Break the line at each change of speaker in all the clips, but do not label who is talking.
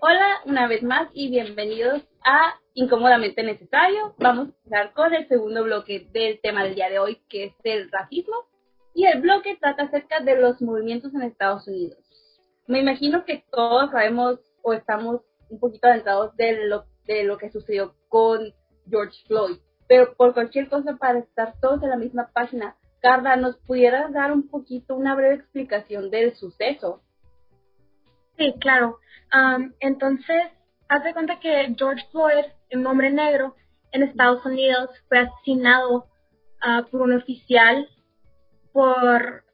Hola una vez más y bienvenidos a Incómodamente Necesario. Vamos a empezar con el segundo bloque del tema del día de hoy, que es el racismo. Y el bloque trata acerca de los movimientos en Estados Unidos. Me imagino que todos sabemos o estamos un poquito adentrados de lo, de lo que sucedió con George Floyd. Pero por cualquier cosa, para estar todos en la misma página, Carla, ¿nos pudieras dar un poquito, una breve explicación del suceso?
Sí, claro. entonces, haz de cuenta que George Floyd, un hombre negro en Estados Unidos, fue asesinado ah, por un oficial por,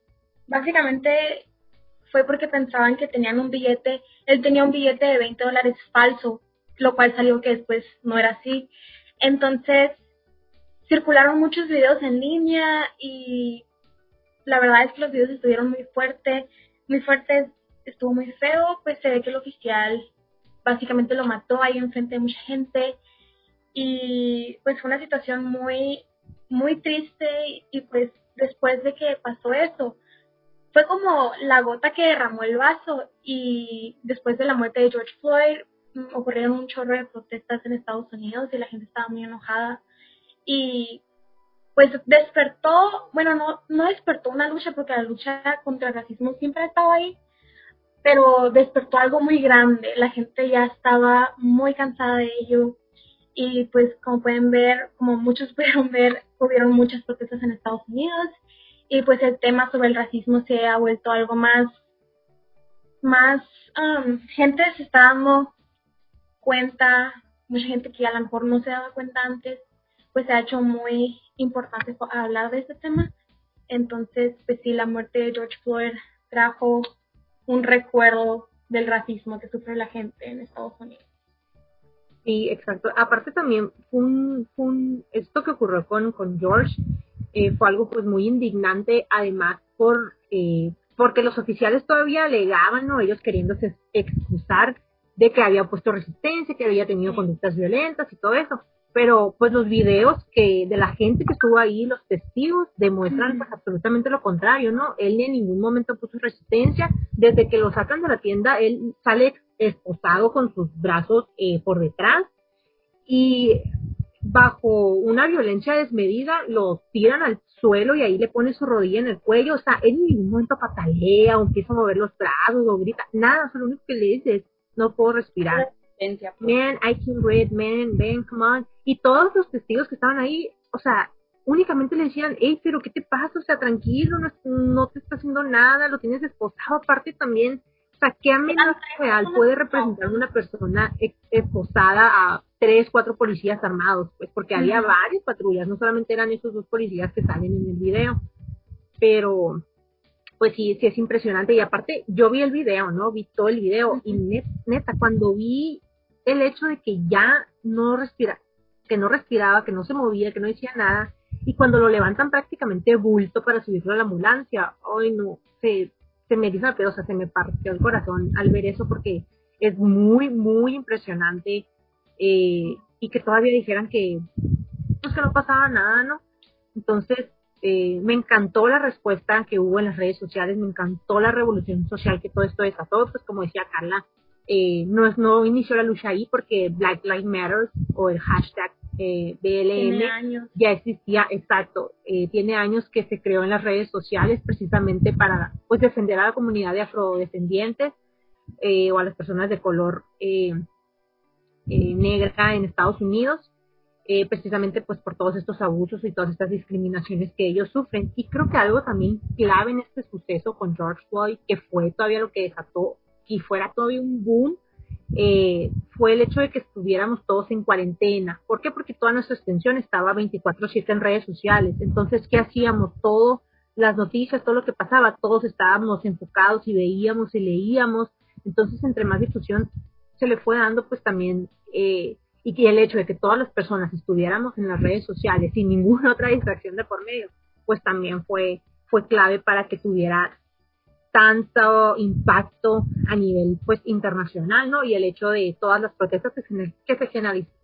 básicamente, fue porque pensaban que tenían un billete, él tenía un billete de 20 dólares falso, lo cual salió que después no era así. Entonces, circularon muchos videos en línea y la verdad es que los videos estuvieron muy fuertes, muy fuertes, estuvo muy feo, pues se ve que el oficial básicamente lo mató ahí enfrente de mucha gente. Y pues fue una situación muy, muy triste y pues después de que pasó eso, fue como la gota que derramó el vaso y después de la muerte de George Floyd mm, ocurrieron un chorro de protestas en Estados Unidos y la gente estaba muy enojada. Y pues despertó, bueno, no, no despertó una lucha porque la lucha contra el racismo siempre ha estado ahí, pero despertó algo muy grande, la gente ya estaba muy cansada de ello. Y pues como pueden ver, como muchos pudieron ver, hubieron muchas protestas en Estados Unidos. Y pues el tema sobre el racismo se ha vuelto algo más, más, um, gente se está dando cuenta, mucha gente que a lo mejor no se daba cuenta antes, pues se ha hecho muy importante hablar de este tema. Entonces, pues sí, la muerte de George Floyd trajo un recuerdo del racismo que sufre la gente en Estados Unidos.
Sí, exacto. Aparte también, un, un, esto que ocurrió con, con George eh, fue algo pues muy indignante, además por eh, porque los oficiales todavía alegaban, ¿no? Ellos queriéndose excusar de que había puesto resistencia, que había tenido conductas violentas y todo eso pero pues los videos que de la gente que estuvo ahí, los testigos, demuestran pues absolutamente lo contrario, ¿no? Él en ningún momento puso resistencia, desde que lo sacan de la tienda, él sale esposado con sus brazos eh, por detrás y bajo una violencia desmedida lo tiran al suelo y ahí le pone su rodilla en el cuello, o sea, él en ningún momento patalea o empieza a mover los brazos o grita, nada, lo único que le dice es, no puedo respirar. Pues. Man, I can breathe, man, man, come on. Y todos los testigos que estaban ahí, o sea, únicamente le decían, hey, pero ¿qué te pasa? O sea, tranquilo, no, no te está haciendo nada, lo tienes esposado. Aparte también, o sea, ¿qué amenaza real puede representar una persona esposada a tres, cuatro policías armados? Pues porque había varias patrullas, no solamente eran esos dos policías que salen en el video. Pero, pues sí, sí es impresionante. Y aparte, yo vi el video, ¿no? Vi todo el video. Y neta, cuando vi el hecho de que ya no respira, que no respiraba, que no se movía, que no decía nada, y cuando lo levantan prácticamente bulto para subirlo a la ambulancia, hoy no, se, se me hizo la sea, se me partió el corazón al ver eso porque es muy, muy impresionante eh, y que todavía dijeran que, pues que no pasaba nada, ¿no? Entonces, eh, me encantó la respuesta que hubo en las redes sociales, me encantó la revolución social que todo esto desató, pues como decía Carla, eh, no, no inició la lucha ahí porque Black Lives Matter o el hashtag eh, BLM ya existía, exacto, eh, tiene años que se creó en las redes sociales precisamente para pues defender a la comunidad de afrodescendientes eh, o a las personas de color negra en Estados Unidos. precisamente pues por todos estos abusos y todas estas discriminaciones que ellos sufren. Y creo que algo también clave en este suceso con George Floyd, que fue todavía lo que desató y fuera todavía un boom, eh, fue el hecho de que estuviéramos todos en cuarentena. ¿Por qué? Porque toda nuestra extensión estaba 24/7 en redes sociales. Entonces, ¿qué hacíamos? Todo, las noticias, todo lo que pasaba, todos estábamos enfocados y veíamos y leíamos. Entonces, entre más difusión se le fue dando, pues también, eh, y que el hecho de que todas las personas estuviéramos en las redes sociales sin ninguna otra distracción de por medio, pues también fue, fue clave para que tuviera tanto impacto a nivel pues internacional, ¿no? Y el hecho de todas las protestas que se, que se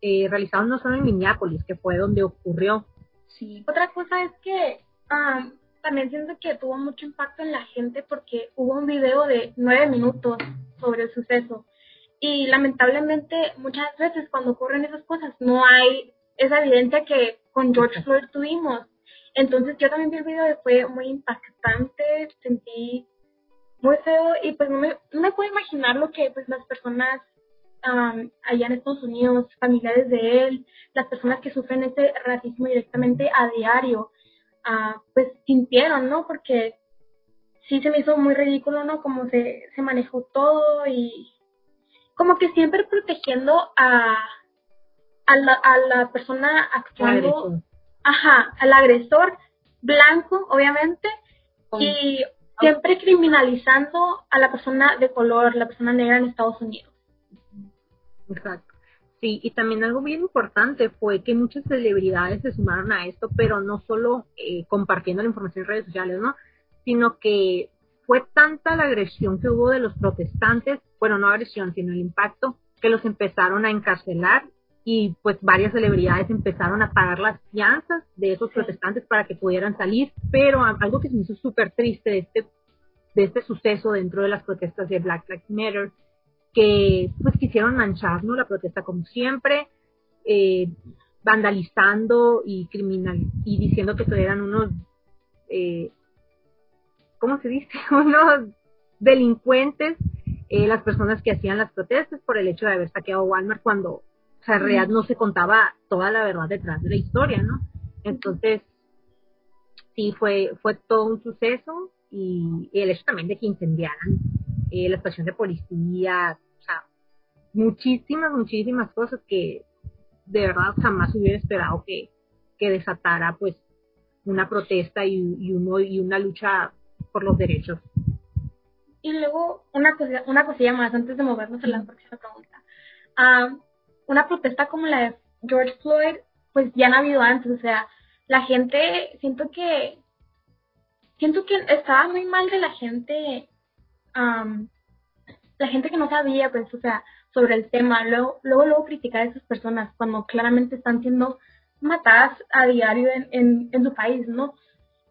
eh, realizaron no solo en Minneapolis, que fue donde ocurrió.
Sí. Otra cosa es que también siento que tuvo mucho impacto en la gente porque hubo un video de nueve minutos sobre el suceso Y lamentablemente muchas veces cuando ocurren esas cosas no hay esa evidencia que con George Floyd tuvimos. Entonces yo también vi el video y fue muy impactante, sentí muy feo y pues no me, no me puedo imaginar lo que pues las personas allá en Estados Unidos, familiares de él, las personas que sufren ese racismo directamente a diario, uh, pues sintieron, ¿no? Porque sí se me hizo muy ridículo, ¿no? Como se, se manejó todo y como que siempre protegiendo a, a, la, a la persona actuando, ajá, al agresor blanco, obviamente, y siempre criminalizando a la persona de color, la persona negra en Estados Unidos.
Exacto. Sí, y también algo bien importante fue que muchas celebridades se sumaron a esto, pero no solo eh, compartiendo la información en redes sociales, ¿no? Sino que fue tanta la agresión que hubo de los protestantes, bueno, no agresión, sino el impacto, que los empezaron a encarcelar y pues varias celebridades empezaron a pagar las fianzas de esos protestantes para que pudieran salir, pero algo que se me hizo súper triste de este, de este suceso dentro de las protestas de Black Lives Matter que pues quisieron manchar la protesta como siempre, eh, vandalizando y criminal y diciendo que eran unos, eh, ¿cómo se dice? unos delincuentes eh, las personas que hacían las protestas por el hecho de haber saqueado Walmart cuando o sea, en realidad no se contaba toda la verdad detrás de la historia, ¿no? Entonces, sí, fue, fue todo un suceso y, y el hecho también de que incendiaran eh, la estación de policía, o sea, muchísimas, muchísimas cosas que de verdad jamás hubiera esperado que, que desatara pues una protesta y, y, uno, y una lucha por los derechos.
Y luego una cosa, una cosilla más antes de movernos a la próxima pregunta. Ah, una protesta como la de George Floyd, pues ya no ha habido antes, o sea, la gente, siento que, siento que estaba muy mal de la gente la gente que no sabía, pues, o sea, sobre el tema, luego, luego, luego criticar a esas personas cuando claramente están siendo matadas a diario en, en, su país, ¿no?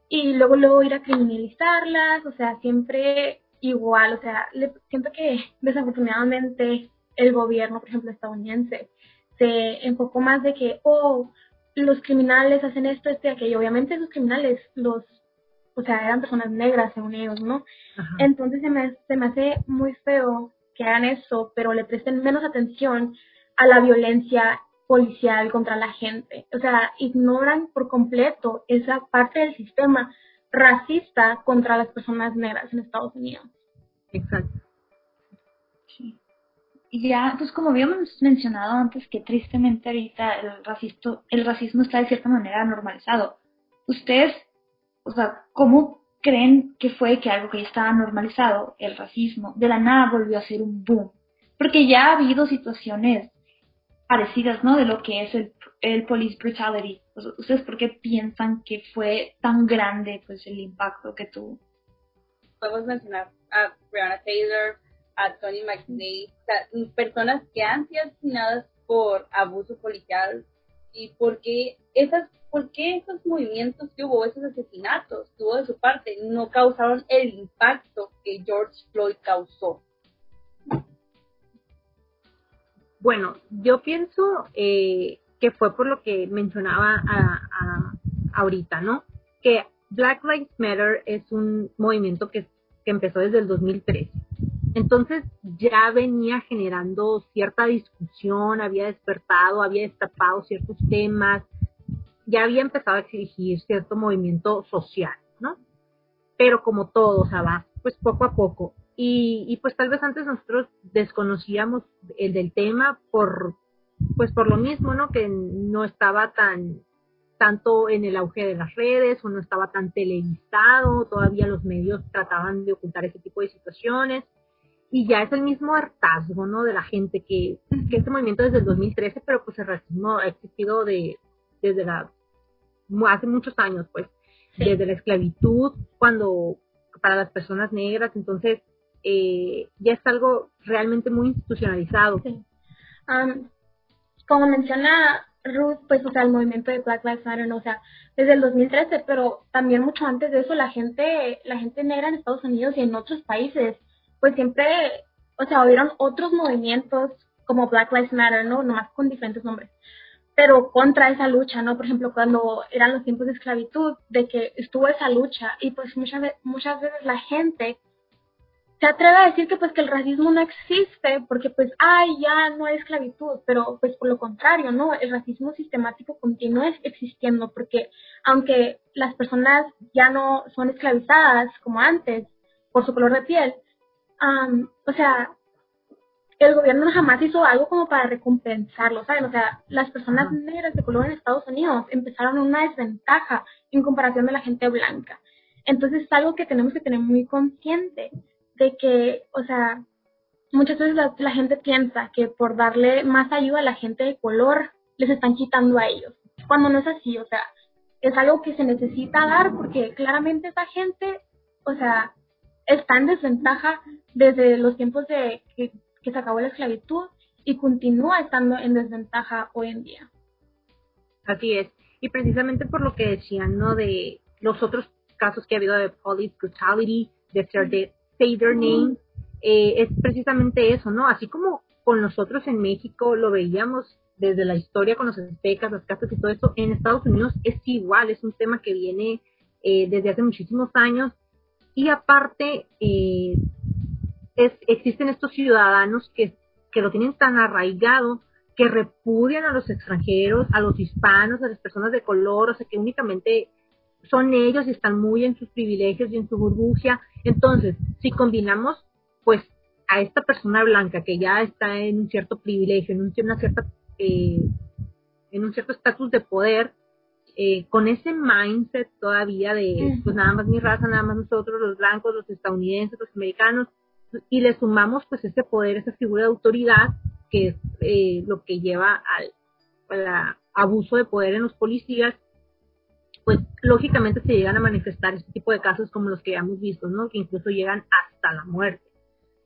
Y luego, luego ir a criminalizarlas, o sea, siempre igual, o sea, le, siento que desafortunadamente el gobierno, por ejemplo, estadounidense, se enfocó más de que, oh, los criminales hacen esto, esto y aquello. Obviamente esos criminales los o sea, eran personas negras según ellos, ¿no? Entonces se me, se me hace muy feo que hagan eso, pero le presten menos atención a la violencia policial contra la gente. O sea, ignoran por completo esa parte del sistema racista contra las personas negras en Estados Unidos.
Exacto.
Ya, pues como habíamos mencionado antes, que tristemente ahorita el, racismo, el racismo está de cierta manera normalizado. ¿Ustedes o sea, ¿cómo creen que fue que algo que ya estaba normalizado, el racismo, de la nada volvió a ser un boom? Porque ya ha habido situaciones parecidas, ¿no? De lo que es el, el police brutality. ¿Ustedes por qué piensan que fue tan grande, pues, el impacto que tuvo?
Podemos mencionar a Breonna Taylor, a Tony McNeil, personas que han sido asesinadas por abuso policial y porque esas ¿por qué esos movimientos que hubo, esos asesinatos tuvo de su parte, no causaron el impacto que George Floyd causó?
Bueno, yo pienso eh, que fue por lo que mencionaba a, ahorita, ¿no? Que Black Lives Matter es un movimiento que, que empezó desde el 2013. Entonces ya venía generando cierta discusión, había despertado, había destapado ciertos temas, ya había empezado a exigir cierto movimiento social, ¿no? Pero como todo, o va pues poco a poco. Y, y pues tal vez antes nosotros desconocíamos el del tema por, pues por lo mismo, ¿no? Que no estaba tan, tanto en el auge de las redes o no estaba tan televisado, todavía los medios trataban de ocultar ese tipo de situaciones. Y ya es el mismo hartazgo, ¿no? De la gente que, que este movimiento desde el 2013, pero pues el racismo ha existido de, desde la hace muchos años, pues, desde la esclavitud, cuando para las personas negras, entonces eh, ya es algo realmente muy institucionalizado.
como menciona Ruth, pues, o sea, el movimiento de Black Lives Matter, o sea, desde el 2013, pero también mucho antes de eso, la gente, la gente negra en Estados Unidos y en otros países, pues siempre, o sea, hubieron otros movimientos como Black Lives Matter, ¿no? Nomás con diferentes nombres, pero contra esa lucha, ¿no? Por ejemplo, cuando eran los tiempos de esclavitud, de que estuvo esa lucha y pues muchas, muchas veces la gente se atreve a decir que pues que el racismo no existe porque pues ay ya no hay esclavitud pero pues por lo contrario no el racismo sistemático continúa existiendo porque aunque las personas ya no son esclavizadas como antes por su color de piel o sea el gobierno jamás hizo algo como para recompensarlo, ¿saben? O sea, las personas negras de color en Estados Unidos empezaron una desventaja en comparación de la gente blanca. Entonces es algo que tenemos que tener muy consciente de que, o sea, muchas veces la, gente piensa que por darle más ayuda a la gente de color les están quitando a ellos, cuando no es así, o sea, es algo que se necesita dar porque claramente esa gente, o sea, está en desventaja desde los tiempos de que, que se acabó la esclavitud y continúa estando en desventaja hoy en día.
Así es. Y precisamente por lo que decían, ¿no? De los otros casos que ha habido de police brutality, de ser de Say Their Name, eh, es precisamente eso, ¿no? Así como con nosotros en México lo veíamos desde la historia con los aztecas, las casas y todo eso, en Estados Unidos es igual, es un tema que viene eh, desde hace muchísimos años y aparte eh, es, existen estos ciudadanos que, que lo tienen tan arraigado que repudian a los extranjeros, a los hispanos, a las personas de color, o sea que únicamente son ellos y están muy en sus privilegios y en su burbuja. Entonces, si combinamos, pues, a esta persona blanca que ya está en un cierto privilegio, en, una cierta, eh, en un cierto estatus de poder, eh, con ese mindset todavía de, pues, nada más mi raza, nada más nosotros, los blancos, los estadounidenses, los americanos, y le sumamos, pues, ese poder, esa figura de autoridad, que es eh, lo que lleva al, al abuso de poder en los policías, pues lógicamente se llegan a manifestar este tipo de casos como los que ya hemos visto, ¿no? Que incluso llegan hasta la muerte.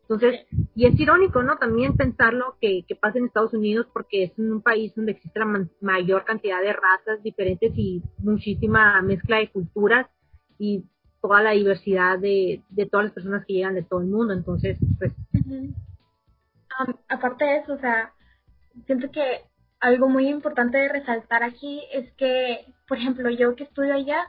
Entonces, y es irónico, ¿no? También pensarlo que, que pasa en Estados Unidos porque es un país donde existe la mayor cantidad de razas diferentes y muchísima mezcla de culturas y toda la diversidad de, de todas las personas que llegan de todo el mundo. Entonces, pues...
aparte de eso, o sea, siento que algo muy importante de resaltar aquí es que, por ejemplo, yo que estudio allá,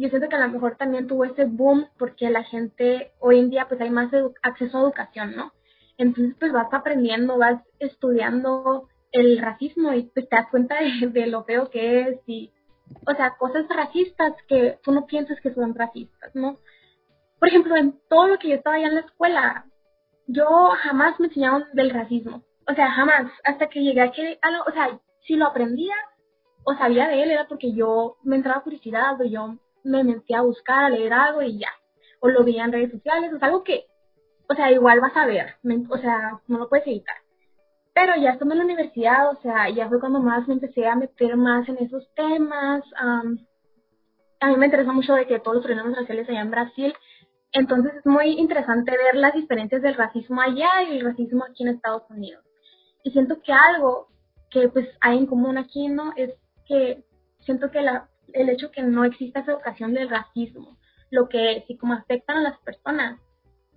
yo siento que a lo mejor también tuvo ese boom porque la gente hoy en día pues hay más acceso a educación, ¿no? Entonces pues vas aprendiendo, vas estudiando el racismo y pues te das cuenta de, lo feo que es y, o sea, cosas racistas que tú no piensas que son racistas, ¿no? Por ejemplo, en todo lo que yo estaba allá en la escuela, yo jamás me enseñaron del racismo o sea, jamás, hasta que llegué a que, o sea, si lo aprendía o sabía de él era porque yo me entraba curiosidad o yo me metía a buscar, a leer algo y ya, o lo veía en redes sociales, o sea, algo que, o sea, igual vas a ver, o sea, no lo puedes evitar. Pero ya estando en la universidad, o sea, ya fue cuando más me empecé a meter más en esos temas. a mí me interesa mucho de que todos los problemas raciales allá en Brasil entonces es muy interesante ver las diferencias del racismo allá y el racismo aquí en Estados Unidos. Y siento que algo que pues hay en común aquí, ¿no? Es que siento que la, el hecho que no exista esa educación del racismo, lo que sí como afectan a las personas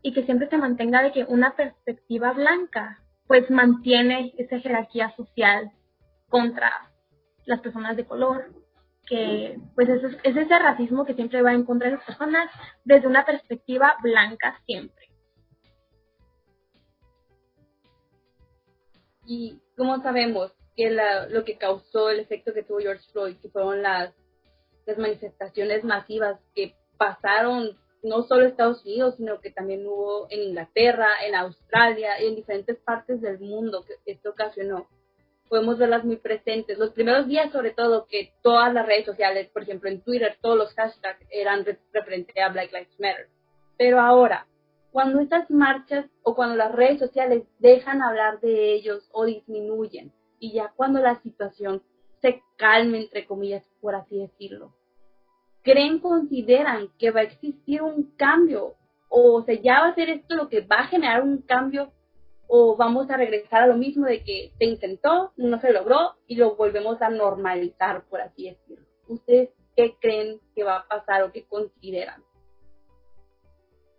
y que siempre se mantenga de que una perspectiva blanca pues mantiene esa jerarquía social contra las personas de color, que pues es, es ese racismo que siempre va en contra de las personas desde una perspectiva blanca siempre.
Y como sabemos que lo que causó el efecto que tuvo George Floyd, que fueron las, las manifestaciones masivas que pasaron no solo en Estados Unidos, sino que también hubo en Inglaterra, en Australia y en diferentes partes del mundo que esto ocasionó. Podemos verlas muy presentes. Los primeros días, sobre todo, que todas las redes sociales, por ejemplo en Twitter, todos los hashtags eran referentes a Black Lives Matter. Pero ahora, cuando estas marchas o cuando las redes sociales dejan hablar de ellos o disminuyen y ya cuando la situación se calme, entre comillas, por así decirlo, ¿creen, consideran que va a existir un cambio? ¿O sea, ya va a ser esto lo que va a generar un cambio? ¿O vamos a regresar a lo mismo de que se intentó, no se logró y lo volvemos a normalizar, por así decirlo? ¿Ustedes qué creen que va a pasar o qué consideran?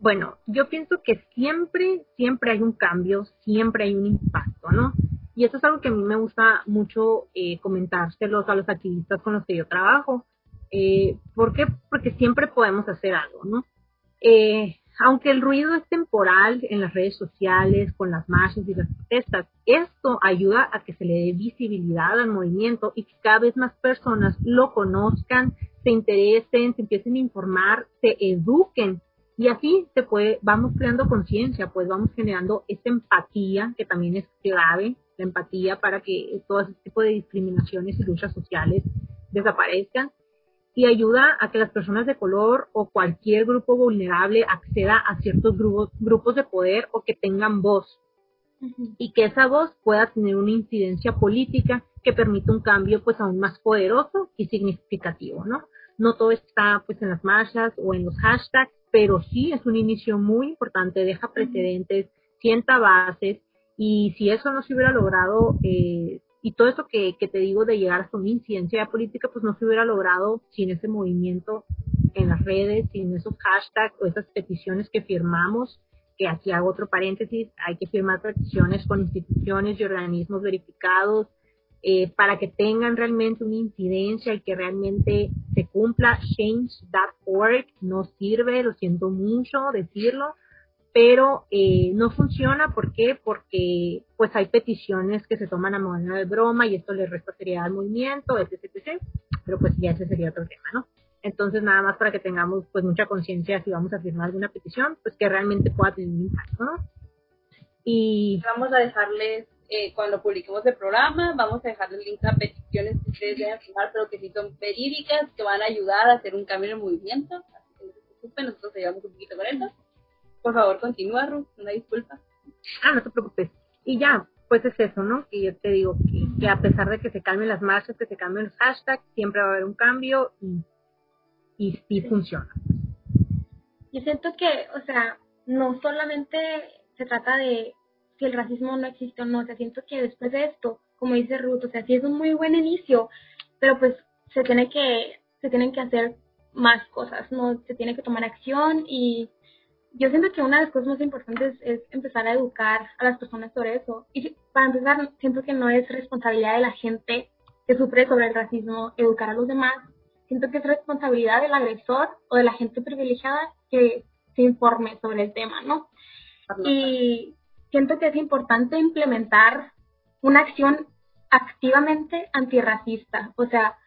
Bueno, yo pienso que siempre, siempre hay un cambio, siempre hay un impacto, ¿no? Y eso es algo que a mí me gusta mucho eh, comentárselos a los activistas con los que yo trabajo. Eh, ¿Por qué? Porque siempre podemos hacer algo, ¿no? Eh, aunque el ruido es temporal en las redes sociales, con las marchas y las protestas, esto ayuda a que se le dé visibilidad al movimiento y que cada vez más personas lo conozcan, se interesen, se empiecen a informar, se eduquen y así se puede, vamos creando conciencia, pues vamos generando esa empatía que también es clave, la empatía para que todo ese tipo de discriminaciones y luchas sociales desaparezcan. Y ayuda a que las personas de color o cualquier grupo vulnerable acceda a ciertos grupos, grupos de poder o que tengan voz. Y que esa voz pueda tener una incidencia política que permita un cambio pues aún más poderoso y significativo, ¿no? No todo está pues en las marchas o en los hashtags, pero sí es un inicio muy importante, deja precedentes, sienta bases y si eso no se hubiera logrado, eh, y todo eso que, que, te digo de llegar hasta una incidencia política, pues no se hubiera logrado sin ese movimiento en las redes, sin esos hashtags o esas peticiones que firmamos, que aquí hago otro paréntesis, hay que firmar peticiones con instituciones y organismos verificados eh, para que tengan realmente una incidencia y que realmente se cumpla. Change.org no sirve, lo siento mucho decirlo, pero eh, no funciona. ¿Por qué? Porque pues hay peticiones que se toman a manera de broma y esto le resta seriedad al movimiento, etc, etc. Pero pues ya ese sería otro tema, ¿no? Entonces nada más para que tengamos pues mucha conciencia si vamos a firmar alguna petición, pues que realmente pueda tener un impacto, ¿no?
Y vamos a dejarles, eh, cuando publiquemos el programa, vamos a dejarles links a peticiones que ustedes deben firmar, pero que sí son verídicas, que van a ayudar a hacer un cambio en el movimiento. Así que no se preocupen, nosotros ayudamos un poquito con eso. Por favor, continúa, Ruth, una disculpa.
Ah, no te preocupes. Y ya, pues es eso, ¿no? Que yo te digo que, a pesar de que se calmen las marchas, que se calmen los hashtags, siempre va a haber un cambio y, y sí, funciona.
Yo siento que, o sea, no solamente se trata de si el racismo no existe o no, o sea, siento que después de esto, como dice Ruth, o sea, sí es un muy buen inicio, pero pues se tiene que, se tienen que hacer más cosas, ¿no? Se tiene que tomar acción y yo siento que una de las cosas más importantes es empezar a educar a las personas sobre eso. Y para empezar, siento que no es responsabilidad de la gente que sufre sobre el racismo educar a los demás. Siento que es responsabilidad del agresor o de la gente privilegiada que se informe sobre el tema, ¿no? Y siento que es importante implementar una acción activamente antirracista, o sea,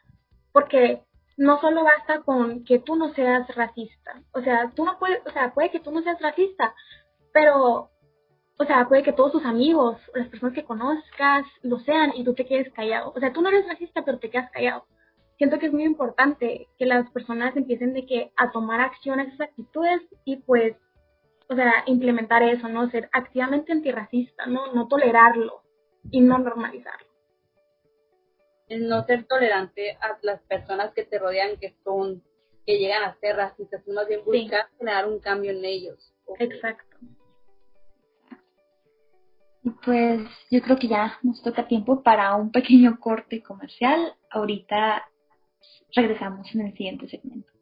porque no solo basta con que tú no seas racista. O sea, tú no puedes, o sea, puede que tú no seas racista, pero, o sea, puede que todos tus amigos las personas que conozcas lo sean y tú te quedes callado. O sea, tú no eres racista, pero te quedas callado. Siento que es muy importante que las personas empiecen de que a tomar acción a esas actitudes y pues, o sea, implementar eso, ¿no? Ser activamente antirracista, ¿no? No tolerarlo y no normalizarlo
el no ser tolerante a las personas que te rodean que son, que llegan a ser racistas, tú más bien buscar generar un cambio en ellos.
Exacto.
Pues yo creo que ya nos toca tiempo para un pequeño corte comercial. Ahorita regresamos en el siguiente segmento.